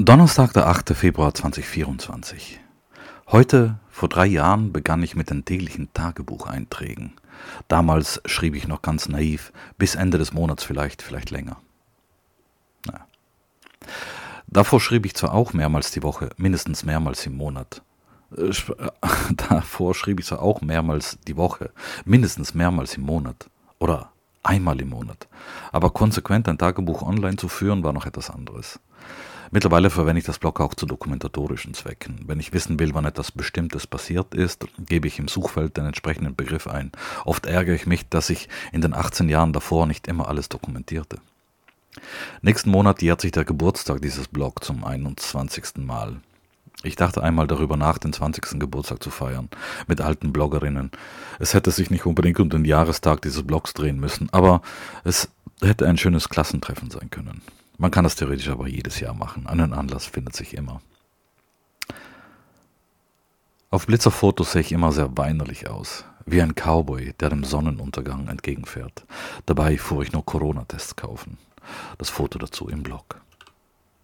Donnerstag, der 8. Februar 2024. Heute, vor drei Jahren, begann ich mit den täglichen Tagebucheinträgen. Damals schrieb ich noch ganz naiv, bis Ende des Monats vielleicht, vielleicht länger. Naja. Davor schrieb ich zwar auch mehrmals die Woche, mindestens mehrmals im Monat. Äh, davor schrieb ich zwar auch mehrmals die Woche, mindestens mehrmals im Monat. Oder einmal im Monat. Aber konsequent ein Tagebuch online zu führen, war noch etwas anderes. Mittlerweile verwende ich das Blog auch zu dokumentatorischen Zwecken. Wenn ich wissen will, wann etwas Bestimmtes passiert ist, gebe ich im Suchfeld den entsprechenden Begriff ein. Oft ärgere ich mich, dass ich in den 18 Jahren davor nicht immer alles dokumentierte. Nächsten Monat jährt sich der Geburtstag dieses Blog zum 21. Mal. Ich dachte einmal darüber nach, den 20. Geburtstag zu feiern, mit alten Bloggerinnen. Es hätte sich nicht unbedingt um den Jahrestag dieses Blogs drehen müssen, aber es hätte ein schönes Klassentreffen sein können. Man kann das theoretisch aber jedes Jahr machen. Einen Anlass findet sich immer. Auf Blitzerfotos sehe ich immer sehr weinerlich aus, wie ein Cowboy, der dem Sonnenuntergang entgegenfährt. Dabei fuhr ich nur Corona-Tests kaufen. Das Foto dazu im Blog.